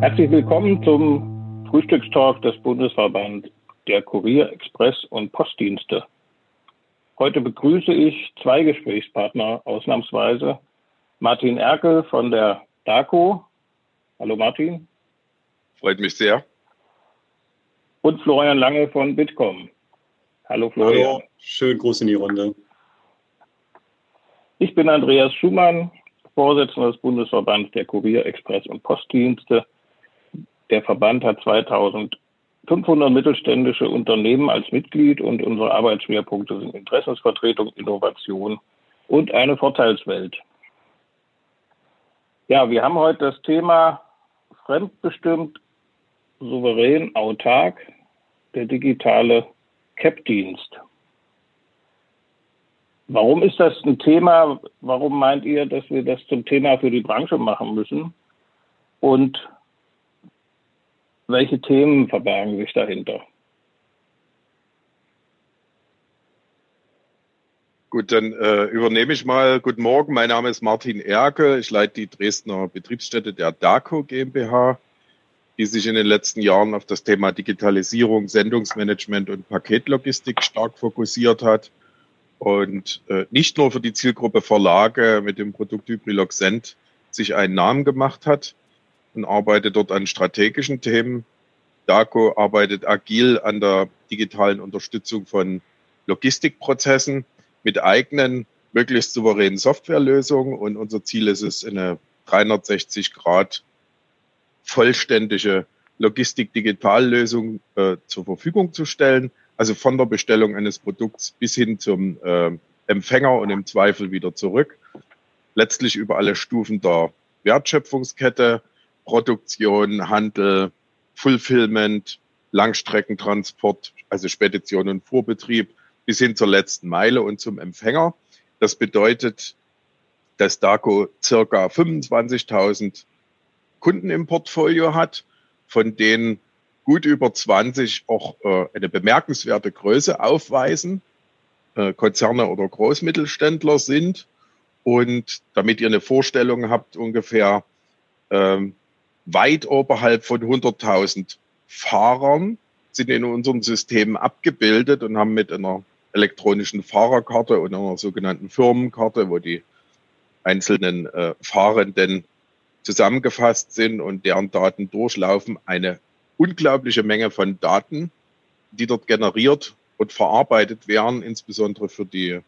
Herzlich willkommen zum Frühstückstalk des Bundesverbands der Kurier, Express und Postdienste. Heute begrüße ich zwei Gesprächspartner ausnahmsweise. Martin Erkel von der DACO. Hallo Martin. Freut mich sehr. Und Florian Lange von Bitkom. Hallo Florian. Hallo, schön groß in die Runde. Ich bin Andreas Schumann, Vorsitzender des Bundesverbands der Kurier, Express und Postdienste. Der Verband hat 2500 mittelständische Unternehmen als Mitglied und unsere Arbeitsschwerpunkte sind Interessensvertretung, Innovation und eine Vorteilswelt. Ja, wir haben heute das Thema fremdbestimmt, souverän, autark, der digitale CAP-Dienst. Warum ist das ein Thema? Warum meint ihr, dass wir das zum Thema für die Branche machen müssen? Und welche Themen verbergen sich dahinter? Gut, dann äh, übernehme ich mal. Guten Morgen, mein Name ist Martin Erke. Ich leite die Dresdner Betriebsstätte der DACO GmbH, die sich in den letzten Jahren auf das Thema Digitalisierung, Sendungsmanagement und Paketlogistik stark fokussiert hat und äh, nicht nur für die Zielgruppe Verlage mit dem Produkt Hybrilog Send sich einen Namen gemacht hat und arbeitet dort an strategischen Themen. DACO arbeitet agil an der digitalen Unterstützung von Logistikprozessen mit eigenen, möglichst souveränen Softwarelösungen. Und unser Ziel ist es, eine 360 Grad vollständige Logistik-Digitallösung äh, zur Verfügung zu stellen, also von der Bestellung eines Produkts bis hin zum äh, Empfänger und im Zweifel wieder zurück. Letztlich über alle Stufen der Wertschöpfungskette, Produktion, Handel, Fulfillment, Langstreckentransport, also Spedition und Fuhrbetrieb bis hin zur letzten Meile und zum Empfänger. Das bedeutet, dass DACO circa 25.000 Kunden im Portfolio hat, von denen gut über 20 auch äh, eine bemerkenswerte Größe aufweisen, äh, Konzerne oder Großmittelständler sind. Und damit ihr eine Vorstellung habt, ungefähr ähm, weit oberhalb von 100.000 Fahrern sind in unseren Systemen abgebildet und haben mit einer elektronischen Fahrerkarte und einer sogenannten Firmenkarte, wo die einzelnen äh, Fahrenden zusammengefasst sind und deren Daten durchlaufen, eine unglaubliche Menge von Daten, die dort generiert und verarbeitet werden, insbesondere für die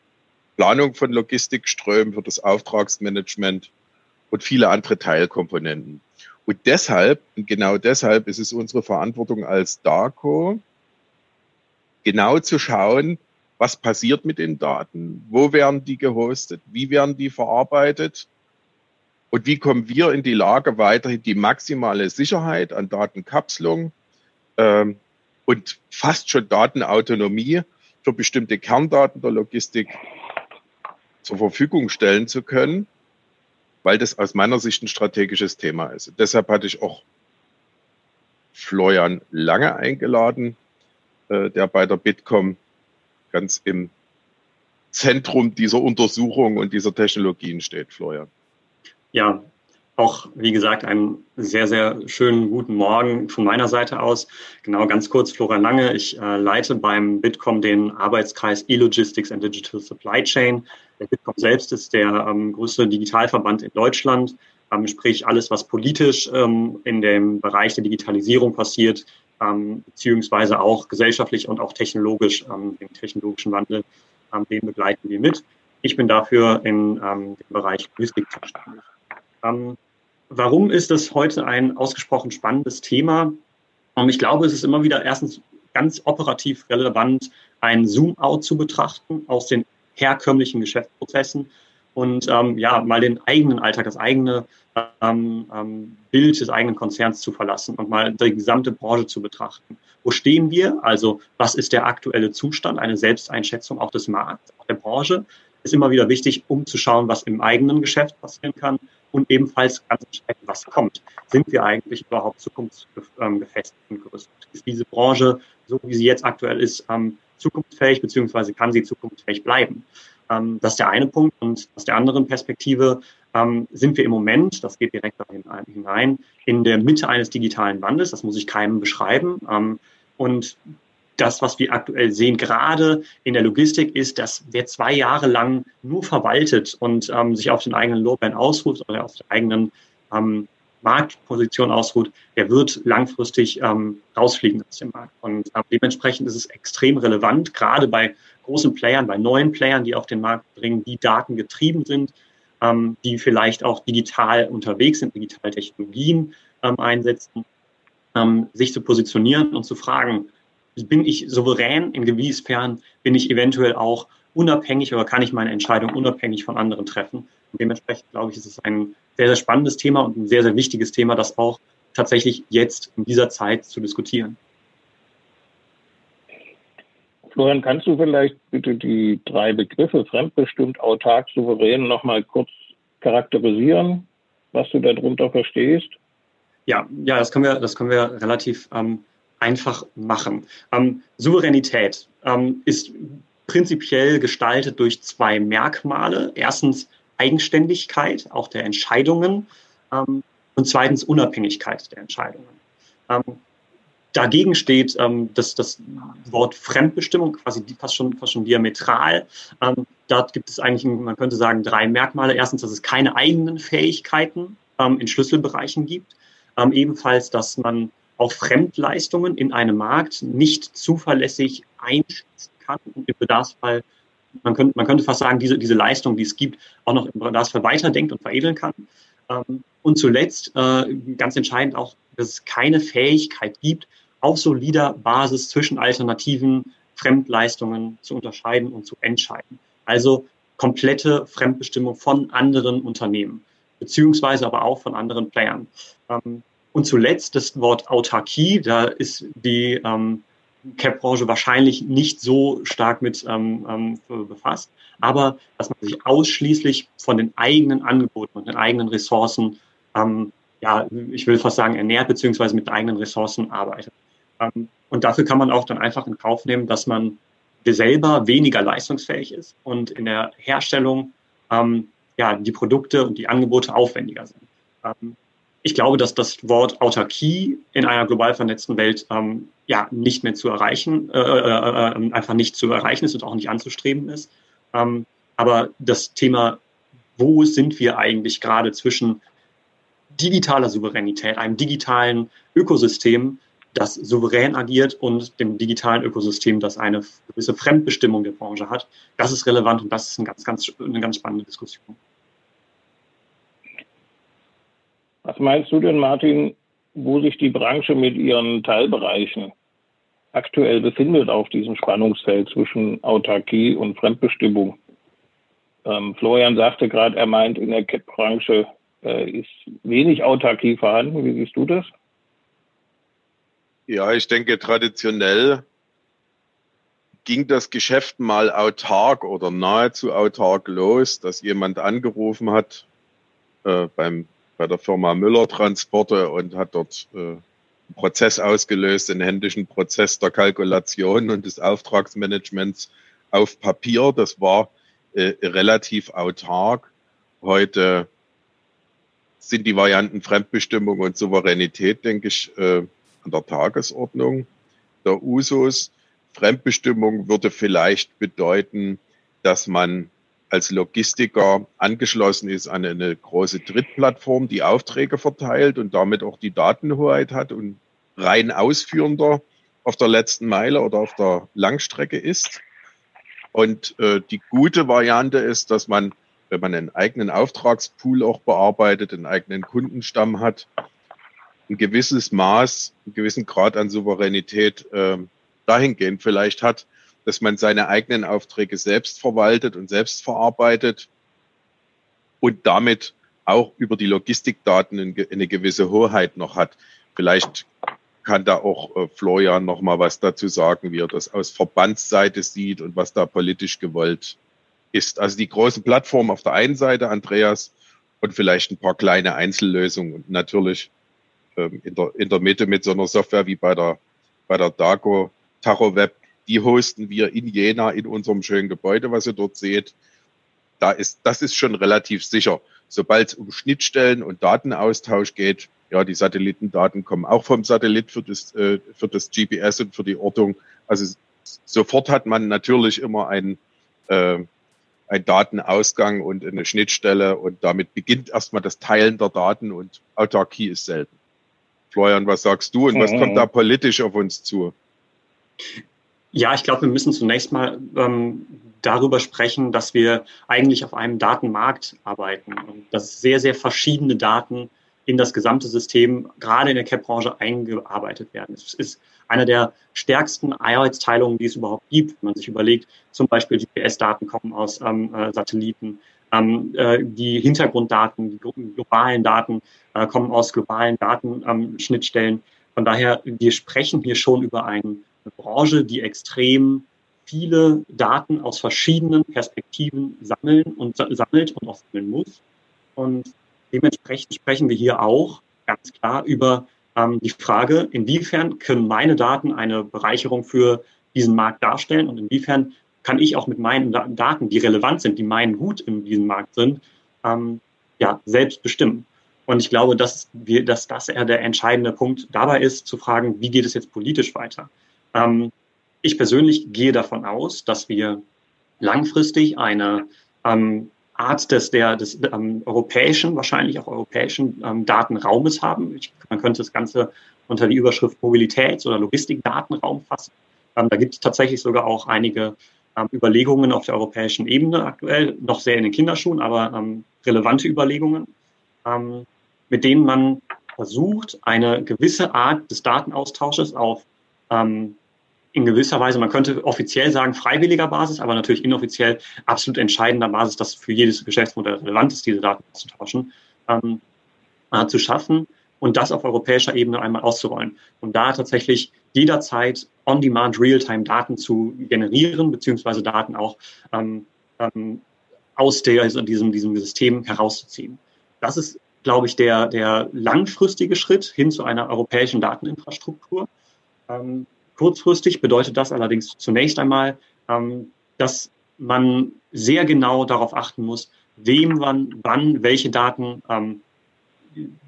Planung von Logistikströmen, für das Auftragsmanagement und viele andere Teilkomponenten. Und deshalb, und genau deshalb ist es unsere Verantwortung als DARCO, genau zu schauen, was passiert mit den Daten, wo werden die gehostet, wie werden die verarbeitet? Und wie kommen wir in die Lage, weiterhin die maximale Sicherheit an Datenkapselung ähm, und fast schon Datenautonomie für bestimmte Kerndaten der Logistik zur Verfügung stellen zu können, weil das aus meiner Sicht ein strategisches Thema ist. Deshalb hatte ich auch Florian Lange eingeladen, äh, der bei der Bitkom ganz im Zentrum dieser Untersuchung und dieser Technologien steht, Florian. Ja, auch wie gesagt, einen sehr, sehr schönen guten Morgen von meiner Seite aus. Genau, ganz kurz, Florian Lange. Ich äh, leite beim Bitkom den Arbeitskreis E-Logistics and Digital Supply Chain. Der Bitkom selbst ist der ähm, größte Digitalverband in Deutschland, ähm, sprich alles, was politisch ähm, in dem Bereich der Digitalisierung passiert, ähm, beziehungsweise auch gesellschaftlich und auch technologisch, ähm, den technologischen Wandel, ähm, den begleiten wir mit. Ich bin dafür in dem Bereich Logistik zuständig. Warum ist das heute ein ausgesprochen spannendes Thema? Ähm, ich glaube, es ist immer wieder erstens ganz operativ relevant, ein Zoom-out zu betrachten aus den herkömmlichen Geschäftsprozessen und ähm, ja, mal den eigenen Alltag, das eigene ähm, ähm, Bild des eigenen Konzerns zu verlassen und mal die gesamte Branche zu betrachten. Wo stehen wir? Also was ist der aktuelle Zustand? Eine Selbsteinschätzung auch des Markts, auch der Branche ist immer wieder wichtig, um zu schauen, was im eigenen Geschäft passieren kann und ebenfalls ganz entscheidend, was kommt. Sind wir eigentlich überhaupt zukunftsgefestigt und gerüstet? Ist diese Branche, so wie sie jetzt aktuell ist, ähm, zukunftsfähig, beziehungsweise kann sie zukunftsfähig bleiben? Ähm, das ist der eine Punkt. Und aus der anderen Perspektive ähm, sind wir im Moment, das geht direkt dahin hinein, in der Mitte eines digitalen Wandels. Das muss ich keinem beschreiben. Und das, was wir aktuell sehen, gerade in der Logistik, ist, dass wer zwei Jahre lang nur verwaltet und ähm, sich auf den eigenen Lorbeeren ausruht oder auf der eigenen ähm, Marktposition ausruht, der wird langfristig ähm, rausfliegen aus dem Markt. Und äh, dementsprechend ist es extrem relevant, gerade bei großen Playern, bei neuen Playern, die auf den Markt bringen, die datengetrieben sind, ähm, die vielleicht auch digital unterwegs sind, digitale Technologien ähm, einsetzen, ähm, sich zu positionieren und zu fragen, bin ich souverän, inwiefern bin ich eventuell auch unabhängig oder kann ich meine Entscheidung unabhängig von anderen treffen. Und dementsprechend glaube ich, ist es ein sehr, sehr spannendes Thema und ein sehr, sehr wichtiges Thema, das auch tatsächlich jetzt in dieser Zeit zu diskutieren. Florian, kannst du vielleicht bitte die drei Begriffe fremdbestimmt, autark, souverän nochmal kurz charakterisieren, was du darunter verstehst? Ja, ja, das können wir, das können wir relativ ähm, einfach machen. Ähm, Souveränität ähm, ist prinzipiell gestaltet durch zwei Merkmale. Erstens Eigenständigkeit, auch der Entscheidungen, ähm, und zweitens Unabhängigkeit der Entscheidungen. Ähm, dagegen steht ähm, das, das Wort Fremdbestimmung, quasi fast schon, fast schon diametral. Ähm, dort gibt es eigentlich, man könnte sagen, drei Merkmale. Erstens, dass es keine eigenen Fähigkeiten in Schlüsselbereichen gibt. ebenfalls, dass man auch Fremdleistungen in einem Markt nicht zuverlässig einschätzen kann und im Bedarfsfall, man könnte, man könnte fast sagen, diese, diese Leistung, die es gibt, auch noch im Bedarfsfall weiterdenkt und veredeln kann. Ähm, und zuletzt, äh, ganz entscheidend auch, dass es keine Fähigkeit gibt, auf solider Basis zwischen alternativen Fremdleistungen zu unterscheiden und zu entscheiden. Also komplette Fremdbestimmung von anderen Unternehmen, beziehungsweise aber auch von anderen Playern. Ähm, und zuletzt das Wort Autarkie, da ist die ähm, CAP-Branche wahrscheinlich nicht so stark mit ähm, ähm, befasst, aber dass man sich ausschließlich von den eigenen Angeboten und den eigenen Ressourcen, ähm, ja, ich will fast sagen, ernährt, beziehungsweise mit eigenen Ressourcen arbeitet. Ähm, und dafür kann man auch dann einfach in Kauf nehmen, dass man selber weniger leistungsfähig ist und in der Herstellung ähm, ja, die Produkte und die Angebote aufwendiger sind. Ähm, ich glaube, dass das Wort Autarkie in einer global vernetzten Welt ähm, ja nicht mehr zu erreichen, äh, äh, äh, einfach nicht zu erreichen ist und auch nicht anzustreben ist. Ähm, aber das Thema, wo sind wir eigentlich gerade zwischen digitaler Souveränität, einem digitalen Ökosystem, das souverän agiert und dem digitalen Ökosystem, das eine gewisse Fremdbestimmung der Branche hat, das ist relevant und das ist eine ganz, ganz, eine ganz spannende Diskussion. Was meinst du denn, Martin, wo sich die Branche mit ihren Teilbereichen aktuell befindet auf diesem Spannungsfeld zwischen Autarkie und Fremdbestimmung? Ähm, Florian sagte gerade, er meint, in der CAP-Branche äh, ist wenig Autarkie vorhanden. Wie siehst du das? Ja, ich denke, traditionell ging das Geschäft mal autark oder nahezu autark los, dass jemand angerufen hat äh, beim bei der Firma Müller Transporte und hat dort äh, einen Prozess ausgelöst, den händischen Prozess der Kalkulation und des Auftragsmanagements auf Papier. Das war äh, relativ autark. Heute sind die Varianten Fremdbestimmung und Souveränität, denke ich, äh, an der Tagesordnung der Usos. Fremdbestimmung würde vielleicht bedeuten, dass man als Logistiker angeschlossen ist an eine große Drittplattform, die Aufträge verteilt und damit auch die Datenhoheit hat und rein ausführender auf der letzten Meile oder auf der Langstrecke ist. Und äh, die gute Variante ist, dass man, wenn man einen eigenen Auftragspool auch bearbeitet, einen eigenen Kundenstamm hat, ein gewisses Maß, einen gewissen Grad an Souveränität äh, dahingehend vielleicht hat, dass man seine eigenen Aufträge selbst verwaltet und selbst verarbeitet und damit auch über die Logistikdaten eine gewisse Hoheit noch hat. Vielleicht kann da auch äh, Florian noch mal was dazu sagen, wie er das aus Verbandsseite sieht und was da politisch gewollt ist. Also die großen Plattformen auf der einen Seite, Andreas, und vielleicht ein paar kleine Einzellösungen und natürlich ähm, in, der, in der Mitte mit so einer Software wie bei der, bei der DACO, TachoWeb, die hosten wir in Jena in unserem schönen Gebäude, was ihr dort seht. da ist, das ist schon relativ sicher. Sobald es um Schnittstellen und Datenaustausch geht, ja, die Satellitendaten kommen auch vom Satellit für das, äh, für das GPS und für die Ortung. Also sofort hat man natürlich immer einen, äh, einen Datenausgang und eine Schnittstelle und damit beginnt erstmal das Teilen der Daten und Autarkie ist selten. Florian, was sagst du und was kommt da politisch auf uns zu? Ja, ich glaube, wir müssen zunächst mal ähm, darüber sprechen, dass wir eigentlich auf einem Datenmarkt arbeiten und dass sehr, sehr verschiedene Daten in das gesamte System, gerade in der CAP-Branche, eingearbeitet werden. Es ist eine der stärksten Arbeitsteilungen, die es überhaupt gibt, wenn man sich überlegt, zum Beispiel GPS-Daten kommen aus ähm, äh, Satelliten, ähm, äh, die Hintergrunddaten, die globalen Daten äh, kommen aus globalen Datenschnittstellen. Ähm, Von daher, wir sprechen hier schon über eine Branche, die extrem viele Daten aus verschiedenen Perspektiven sammeln und sammelt und auch sammeln muss. Und dementsprechend sprechen wir hier auch ganz klar über ähm, die Frage, inwiefern können meine Daten eine Bereicherung für diesen Markt darstellen und inwiefern kann ich auch mit meinen Daten, die relevant sind, die meinen Gut in diesem Markt sind, ähm, ja, selbst bestimmen. Und ich glaube, dass, wir, dass das eher der entscheidende Punkt dabei ist, zu fragen, wie geht es jetzt politisch weiter? Ähm, ich persönlich gehe davon aus, dass wir langfristig eine ähm, Art des, der, des ähm, europäischen, wahrscheinlich auch europäischen ähm, Datenraumes haben. Ich, man könnte das Ganze unter die Überschrift Mobilitäts- oder Logistikdatenraum fassen. Ähm, da gibt es tatsächlich sogar auch einige ähm, Überlegungen auf der europäischen Ebene aktuell, noch sehr in den Kinderschuhen, aber ähm, relevante Überlegungen, ähm, mit denen man versucht, eine gewisse Art des Datenaustausches auf ähm, in gewisser Weise, man könnte offiziell sagen, freiwilliger Basis, aber natürlich inoffiziell absolut entscheidender Basis, dass für jedes Geschäftsmodell relevant ist, diese Daten auszutauschen, ähm, äh, zu schaffen und das auf europäischer Ebene einmal auszurollen. Und da tatsächlich jederzeit on-demand, real-time Daten zu generieren, beziehungsweise Daten auch ähm, ähm, aus der, diesem, diesem System herauszuziehen. Das ist, glaube ich, der, der langfristige Schritt hin zu einer europäischen Dateninfrastruktur. Ähm, Kurzfristig bedeutet das allerdings zunächst einmal, ähm, dass man sehr genau darauf achten muss, wem man wann welche Daten ähm,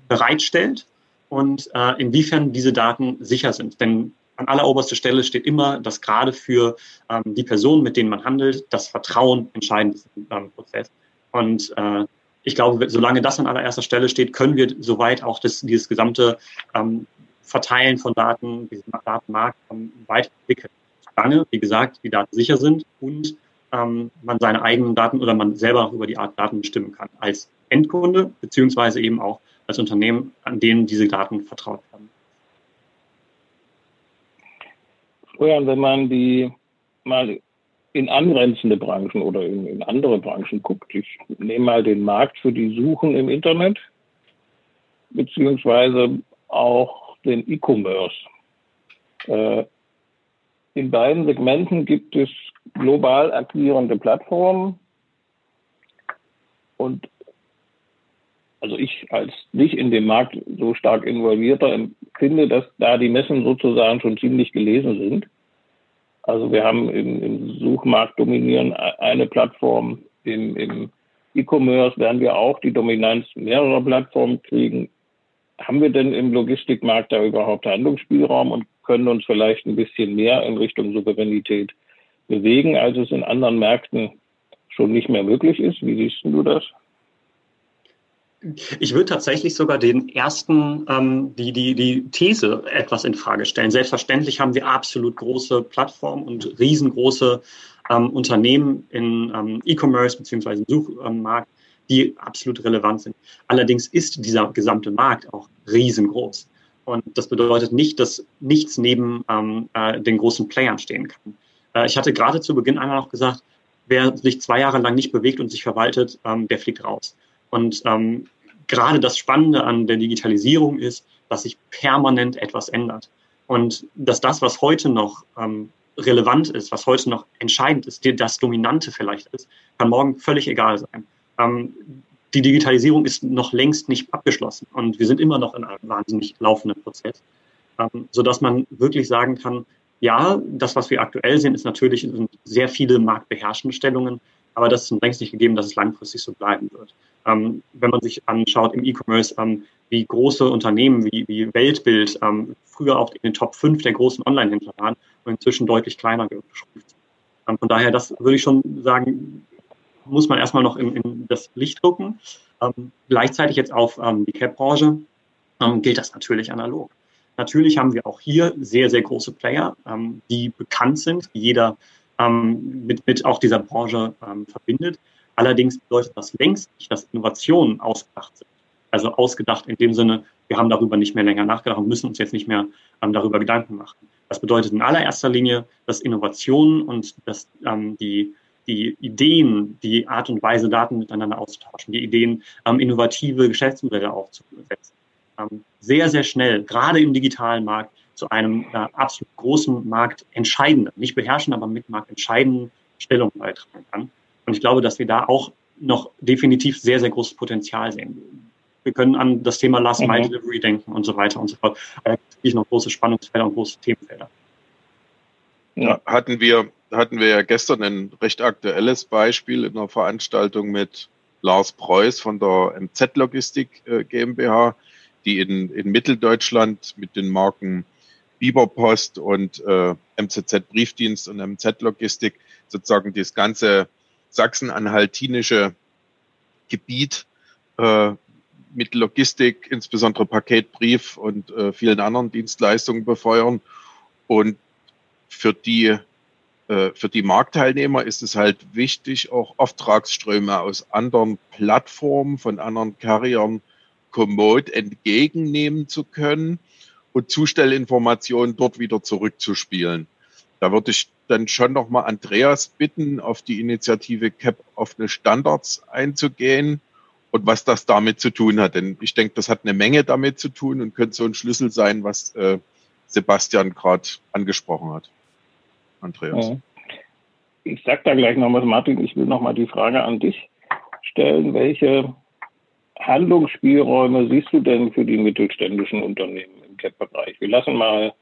bereitstellt und äh, inwiefern diese Daten sicher sind. Denn an alleroberster Stelle steht immer, dass gerade für ähm, die Personen, mit denen man handelt, das Vertrauen entscheidend ist im ähm, Prozess. Und äh, ich glaube, solange das an allererster Stelle steht, können wir soweit auch das, dieses gesamte ähm, Verteilen von Daten, diesen Datenmarkt ähm, weiterentwickeln. Solange, wie gesagt, die Daten sicher sind und ähm, man seine eigenen Daten oder man selber auch über die Art Daten bestimmen kann. Als Endkunde, beziehungsweise eben auch als Unternehmen, an denen diese Daten vertraut werden. Florian, wenn man die mal in angrenzende Branchen oder in, in andere Branchen guckt, ich nehme mal den Markt für die Suchen im Internet, beziehungsweise auch den E-Commerce. Äh, in beiden Segmenten gibt es global agierende Plattformen und also ich als nicht in dem Markt so stark involvierter finde, dass da die Messen sozusagen schon ziemlich gelesen sind. Also wir haben im, im Suchmarkt dominieren eine Plattform, im, im E-Commerce werden wir auch die Dominanz mehrerer Plattformen kriegen haben wir denn im Logistikmarkt da überhaupt Handlungsspielraum und können uns vielleicht ein bisschen mehr in Richtung Souveränität bewegen, als es in anderen Märkten schon nicht mehr möglich ist? Wie siehst du das? Ich würde tatsächlich sogar den ersten, ähm, die, die, die These etwas in Frage stellen. Selbstverständlich haben wir absolut große Plattformen und riesengroße ähm, Unternehmen in ähm, E-Commerce beziehungsweise im Suchmarkt, die absolut relevant sind. Allerdings ist dieser gesamte Markt auch riesengroß. Und das bedeutet nicht, dass nichts neben ähm, äh, den großen Playern stehen kann. Äh, ich hatte gerade zu Beginn einmal noch gesagt, wer sich zwei Jahre lang nicht bewegt und sich verwaltet, ähm, der fliegt raus. Und ähm, gerade das Spannende an der Digitalisierung ist, dass sich permanent etwas ändert. Und dass das, was heute noch ähm, relevant ist, was heute noch entscheidend ist, das Dominante vielleicht ist, kann morgen völlig egal sein ähm, die Digitalisierung ist noch längst nicht abgeschlossen und wir sind immer noch in einem wahnsinnig laufenden Prozess, ähm, sodass man wirklich sagen kann, ja, das, was wir aktuell sehen, ist natürlich sehr viele marktbeherrschende Stellungen, aber das ist längst nicht gegeben, dass es langfristig so bleiben wird. Ähm, wenn man sich anschaut im E-Commerce, ähm, wie große Unternehmen wie, wie Weltbild ähm, früher auch in den Top 5 der großen Online-Händler waren und inzwischen deutlich kleiner geschrumpft sind. Ähm, von daher, das würde ich schon sagen, muss man erstmal noch in, in das Licht rücken. Ähm, gleichzeitig jetzt auf ähm, die Cap-Branche gilt das natürlich analog. Natürlich haben wir auch hier sehr, sehr große Player, die bekannt sind, die jeder mit, mit auch dieser Branche verbindet. Allerdings bedeutet das längst nicht, dass Innovationen ausgedacht sind. Also ausgedacht in dem Sinne, wir haben darüber nicht mehr länger nachgedacht und müssen uns jetzt nicht mehr ähm, darüber Gedanken machen. Das bedeutet in allererster Linie, dass Innovationen und dass ähm, die, die Ideen, die Art und Weise, Daten miteinander auszutauschen, die Ideen, ähm, innovative Geschäftsmodelle aufzusetzen, ähm, sehr, sehr schnell, gerade im digitalen Markt, zu einem äh, absolut großen Markt entscheidenden, nicht beherrschen, aber mit Markt entscheidenden Stellung beitragen kann. Und ich glaube, dass wir da auch noch definitiv sehr, sehr großes Potenzial sehen. Wir können an das Thema Last Mile mhm. Delivery denken und so weiter und so fort. Da gibt es noch große Spannungsfelder und große Themenfelder. Ja, hatten wir, hatten wir ja gestern ein recht aktuelles Beispiel in einer Veranstaltung mit Lars Preuß von der MZ Logistik äh, GmbH, die in, in Mitteldeutschland mit den Marken Biberpost und äh, MZZ Briefdienst und MZ Logistik sozusagen das ganze sachsen-anhaltinische Gebiet äh, mit Logistik, insbesondere Paketbrief und äh, vielen anderen Dienstleistungen befeuern. Und für die, für die Marktteilnehmer ist es halt wichtig, auch Auftragsströme aus anderen Plattformen, von anderen Carriern kommod entgegennehmen zu können und Zustellinformationen dort wieder zurückzuspielen. Da würde ich dann schon nochmal Andreas bitten, auf die Initiative CAP offene Standards einzugehen und was das damit zu tun hat. Denn ich denke, das hat eine Menge damit zu tun und könnte so ein Schlüssel sein, was äh, Sebastian gerade angesprochen hat. Andreas. Ich sage da gleich noch was, Martin. Ich will noch mal die Frage an dich stellen. Welche Handlungsspielräume siehst du denn für die mittelständischen Unternehmen im CAP-Bereich? Wir lassen mal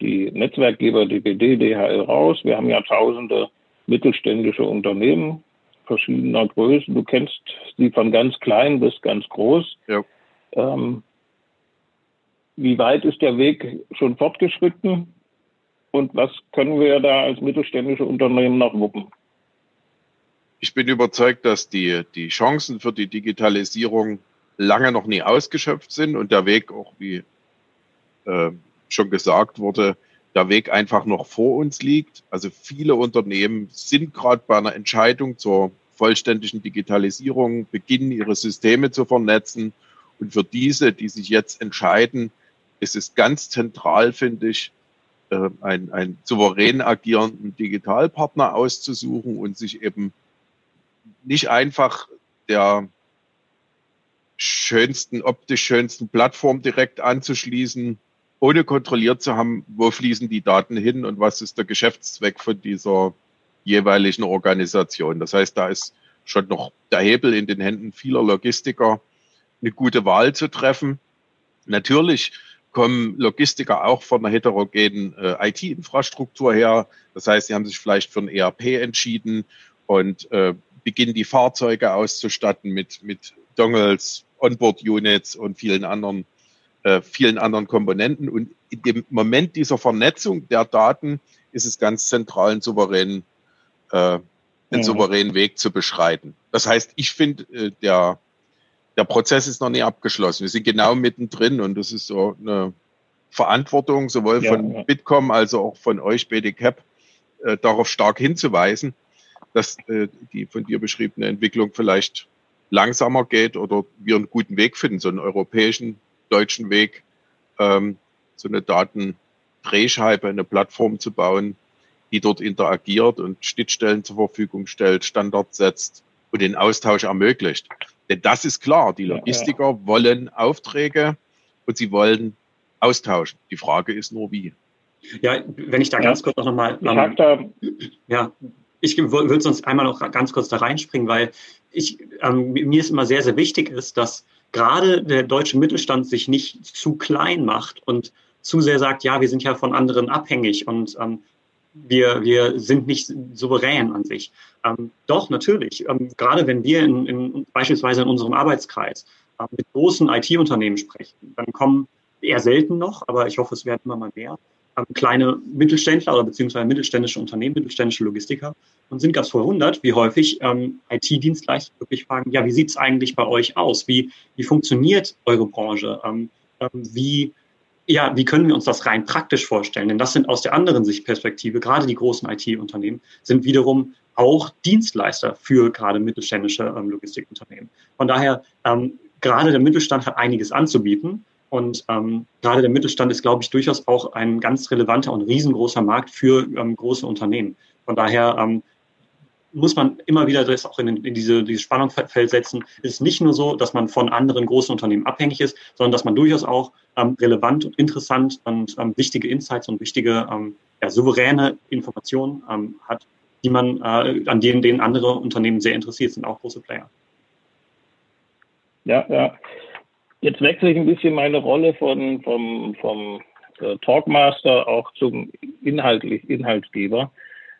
die Netzwerkgeber DPD, DHL raus. Wir haben ja tausende mittelständische Unternehmen verschiedener Größen. Du kennst sie von ganz klein bis ganz groß. Ja. Ähm, wie weit ist der Weg schon fortgeschritten und was können wir da als mittelständische Unternehmen noch wuppen? Ich bin überzeugt, dass die, die Chancen für die Digitalisierung lange noch nie ausgeschöpft sind und der Weg auch, wie äh, schon gesagt wurde, der Weg einfach noch vor uns liegt. Also viele Unternehmen sind gerade bei einer Entscheidung zur vollständigen Digitalisierung, beginnen ihre Systeme zu vernetzen. Und für diese, die sich jetzt entscheiden, ist es ganz zentral, finde ich, äh, einen, einen souverän agierenden Digitalpartner auszusuchen und sich eben nicht einfach der schönsten, optisch schönsten Plattform direkt anzuschließen, ohne kontrolliert zu haben, wo fließen die Daten hin und was ist der Geschäftszweck von dieser jeweiligen Organisation. Das heißt, da ist schon noch der Hebel in den Händen vieler Logistiker, eine gute Wahl zu treffen. Natürlich kommen Logistiker auch von einer heterogenen äh, IT-Infrastruktur her. Das heißt, sie haben sich vielleicht für ein ERP entschieden und äh, beginnen die Fahrzeuge auszustatten mit, mit Dongles, Onboard-Units und vielen anderen äh, vielen anderen Komponenten. Und in dem Moment dieser Vernetzung der Daten ist es ganz zentral, einen souveränen, äh, einen souveränen Weg zu beschreiten. Das heißt, ich finde, äh, der, der Prozess ist noch nie abgeschlossen. Wir sind genau mittendrin und das ist so eine Verantwortung sowohl ja, von ja. Bitkom als auch von euch, BDCAP, äh, darauf stark hinzuweisen, dass äh, die von dir beschriebene Entwicklung vielleicht langsamer geht oder wir einen guten Weg finden, so einen europäischen deutschen Weg, ähm, so eine Datendrehscheibe, eine Plattform zu bauen, die dort interagiert und Schnittstellen zur Verfügung stellt, Standards setzt und den Austausch ermöglicht. Denn das ist klar, die Logistiker ja, ja. wollen Aufträge und sie wollen austauschen. Die Frage ist nur wie. Ja, wenn ich da ja. ganz kurz noch mal, ja, ich würde sonst einmal noch ganz kurz da reinspringen, weil ich ähm, mir ist immer sehr sehr wichtig ist, dass gerade der deutsche Mittelstand sich nicht zu klein macht und zu sehr sagt, ja, wir sind ja von anderen abhängig und ähm, wir, wir sind nicht souverän an sich. Ähm, doch, natürlich. Ähm, gerade wenn wir in, in, beispielsweise in unserem Arbeitskreis äh, mit großen IT-Unternehmen sprechen, dann kommen eher selten noch, aber ich hoffe, es werden immer mal mehr, ähm, kleine Mittelständler oder beziehungsweise mittelständische Unternehmen, mittelständische Logistiker und sind ganz verwundert, wie häufig ähm, IT-Dienstleister wirklich fragen, ja, wie sieht es eigentlich bei euch aus? Wie, wie funktioniert eure Branche? Ähm, ähm, wie ja, wie können wir uns das rein praktisch vorstellen? Denn das sind aus der anderen Sichtperspektive, gerade die großen IT-Unternehmen, sind wiederum auch Dienstleister für gerade mittelständische ähm, Logistikunternehmen. Von daher, ähm, gerade der Mittelstand hat einiges anzubieten. Und ähm, gerade der Mittelstand ist, glaube ich, durchaus auch ein ganz relevanter und riesengroßer Markt für ähm, große Unternehmen. Von daher ähm, muss man immer wieder das auch in, in diese, dieses Spannungsfeld setzen. Es ist nicht nur so, dass man von anderen großen Unternehmen abhängig ist, sondern dass man durchaus auch ähm, relevant und interessant und ähm, wichtige Insights und wichtige ähm, ja, souveräne Informationen ähm, hat, die man, äh, an denen, denen andere Unternehmen sehr interessiert sind, auch große Player. Ja, ja. Jetzt wechsle ich ein bisschen meine Rolle von, vom, vom äh, Talkmaster auch zum inhaltlich, Inhaltsgeber.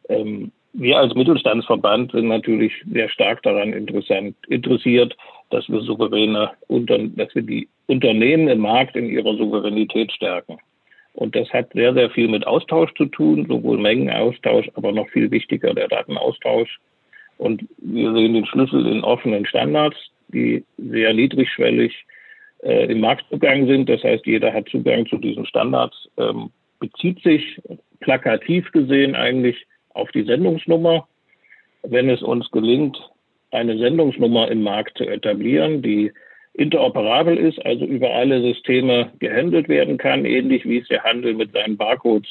Ähm, wir als Mittelstandsverband sind natürlich sehr stark daran interessiert, dass wir souveräne, dass wir die Unternehmen im Markt in ihrer Souveränität stärken. Und das hat sehr, sehr viel mit Austausch zu tun, sowohl Mengenaustausch, aber noch viel wichtiger der Datenaustausch. Und wir sehen den Schlüssel in offenen Standards, die sehr niedrigschwellig äh, im Marktzugang sind. Das heißt, jeder hat Zugang zu diesen Standards, ähm, bezieht sich plakativ gesehen eigentlich auf die Sendungsnummer. Wenn es uns gelingt, eine Sendungsnummer im Markt zu etablieren, die interoperabel ist, also über alle Systeme gehandelt werden kann, ähnlich wie es der Handel mit seinen Barcodes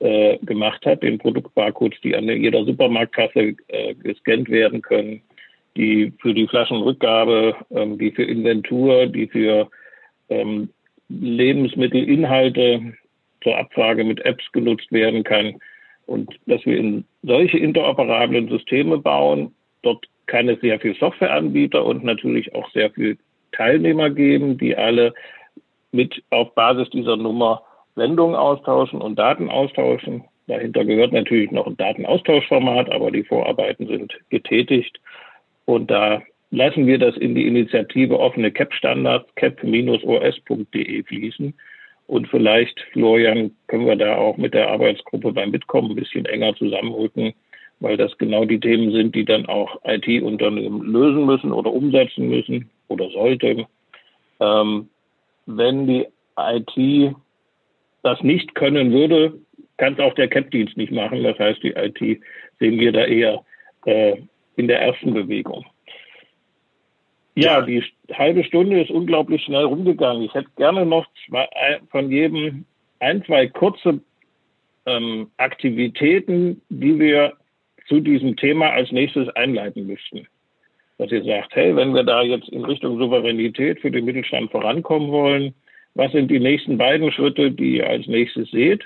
äh, gemacht hat, den Produktbarcodes, die an jeder Supermarktkasse äh, gescannt werden können, die für die Flaschenrückgabe, ähm, die für Inventur, die für ähm, Lebensmittelinhalte zur Abfrage mit Apps genutzt werden kann. Und dass wir in solche interoperablen Systeme bauen, dort kann es sehr viel Softwareanbieter und natürlich auch sehr viel Teilnehmer geben, die alle mit auf Basis dieser Nummer Sendungen austauschen und Daten austauschen. Dahinter gehört natürlich noch ein Datenaustauschformat, aber die Vorarbeiten sind getätigt. Und da lassen wir das in die Initiative offene CAP-Standards, cap-os.de fließen. Und vielleicht, Florian, können wir da auch mit der Arbeitsgruppe beim Bitkom ein bisschen enger zusammenrücken, weil das genau die Themen sind, die dann auch IT-Unternehmen lösen müssen oder umsetzen müssen oder sollten. Ähm, wenn die IT das nicht können würde, kann es auch der CAP-Dienst nicht machen. Das heißt, die IT sehen wir da eher äh, in der ersten Bewegung. Ja, die halbe Stunde ist unglaublich schnell rumgegangen. Ich hätte gerne noch zwei, von jedem ein, zwei kurze ähm, Aktivitäten, die wir zu diesem Thema als nächstes einleiten müssten. Dass ihr sagt, hey, wenn wir da jetzt in Richtung Souveränität für den Mittelstand vorankommen wollen, was sind die nächsten beiden Schritte, die ihr als nächstes seht?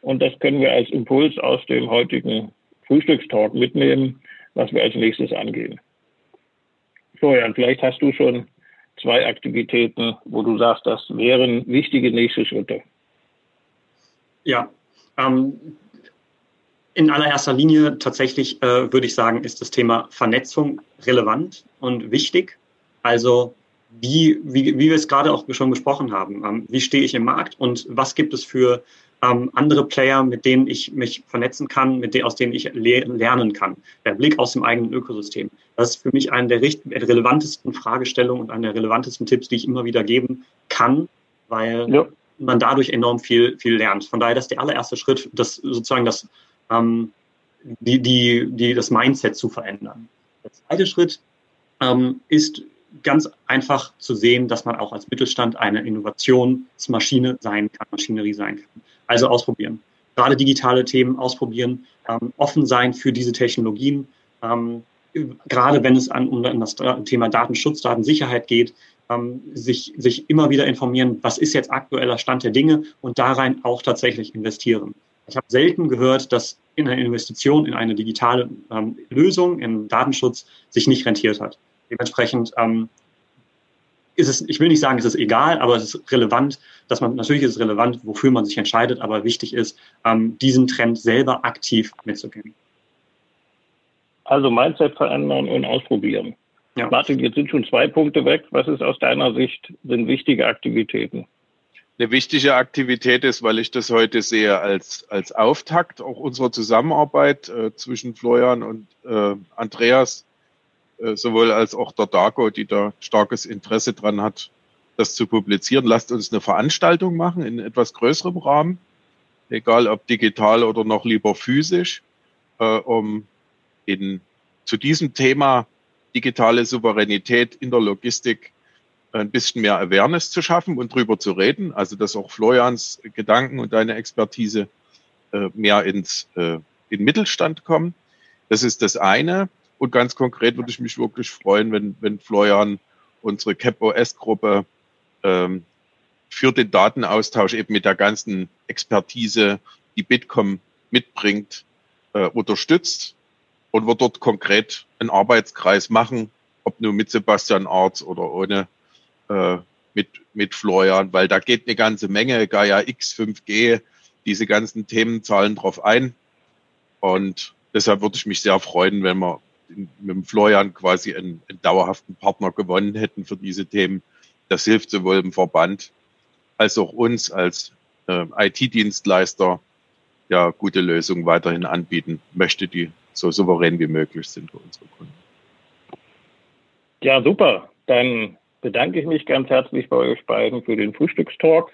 Und das können wir als Impuls aus dem heutigen Frühstückstalk mitnehmen, was wir als nächstes angehen. Florian, vielleicht hast du schon zwei Aktivitäten, wo du sagst, das wären wichtige nächste Schritte. Ja, ähm, in allererster Linie tatsächlich äh, würde ich sagen, ist das Thema Vernetzung relevant und wichtig. Also wie, wie, wie wir es gerade auch schon besprochen haben, ähm, wie stehe ich im Markt und was gibt es für ähm, andere Player, mit denen ich mich vernetzen kann, mit denen, aus denen ich le lernen kann. Der Blick aus dem eigenen Ökosystem. Das ist für mich eine der relevantesten Fragestellungen und eine der relevantesten Tipps, die ich immer wieder geben kann, weil ja. man dadurch enorm viel, viel lernt. Von daher, das ist der allererste Schritt, das sozusagen das, ähm, die, die, die, das Mindset zu verändern. Der zweite Schritt ähm, ist ganz einfach zu sehen, dass man auch als Mittelstand eine Innovationsmaschine sein kann, Maschinerie sein kann. Also ausprobieren. Gerade digitale Themen ausprobieren, ähm, offen sein für diese Technologien. Ähm, gerade wenn es an, um das Thema Datenschutz, Datensicherheit geht, ähm, sich, sich immer wieder informieren, was ist jetzt aktueller Stand der Dinge und da rein auch tatsächlich investieren. Ich habe selten gehört, dass in eine Investition in eine digitale ähm, Lösung, in Datenschutz, sich nicht rentiert hat. Dementsprechend ähm, ist es, ich will nicht sagen, es ist egal, aber es ist relevant, dass man, natürlich ist es relevant, wofür man sich entscheidet, aber wichtig ist, ähm, diesen Trend selber aktiv mitzugehen. Also Mindset verändern und ausprobieren. Ja. Martin, jetzt sind schon zwei Punkte weg. Was ist aus deiner Sicht, sind wichtige Aktivitäten? Eine wichtige Aktivität ist, weil ich das heute sehe als, als Auftakt auch unserer Zusammenarbeit äh, zwischen Florian und äh, Andreas, sowohl als auch der Dago, die da starkes Interesse dran hat, das zu publizieren. Lasst uns eine Veranstaltung machen in etwas größerem Rahmen, egal ob digital oder noch lieber physisch, äh, um in, zu diesem Thema digitale Souveränität in der Logistik ein bisschen mehr Awareness zu schaffen und drüber zu reden. Also dass auch Florians Gedanken und deine Expertise äh, mehr ins äh, in Mittelstand kommen. Das ist das eine. Und ganz konkret würde ich mich wirklich freuen, wenn, wenn Florian unsere CapOS-Gruppe ähm, für den Datenaustausch eben mit der ganzen Expertise, die Bitkom mitbringt, äh, unterstützt und wir dort konkret einen Arbeitskreis machen, ob nur mit Sebastian Arz oder ohne, äh, mit, mit Florian, weil da geht eine ganze Menge, Gaia X, 5G, diese ganzen Themen zahlen drauf ein. Und deshalb würde ich mich sehr freuen, wenn wir mit dem Florian quasi einen, einen dauerhaften Partner gewonnen hätten für diese Themen. Das hilft sowohl dem Verband als auch uns als äh, IT-Dienstleister ja gute Lösungen weiterhin anbieten möchte, die so souverän wie möglich sind für unsere Kunden. Ja, super. Dann bedanke ich mich ganz herzlich bei euch beiden für den Frühstückstalk.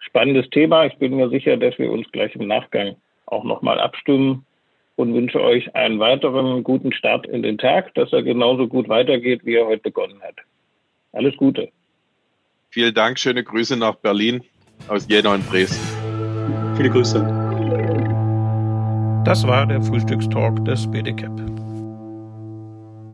Spannendes Thema. Ich bin mir sicher, dass wir uns gleich im Nachgang auch nochmal abstimmen und wünsche euch einen weiteren guten Start in den Tag, dass er genauso gut weitergeht, wie er heute begonnen hat. Alles Gute. Vielen Dank, schöne Grüße nach Berlin aus Jena und Dresden. Viele Grüße. Das war der Frühstückstalk des BDCAP.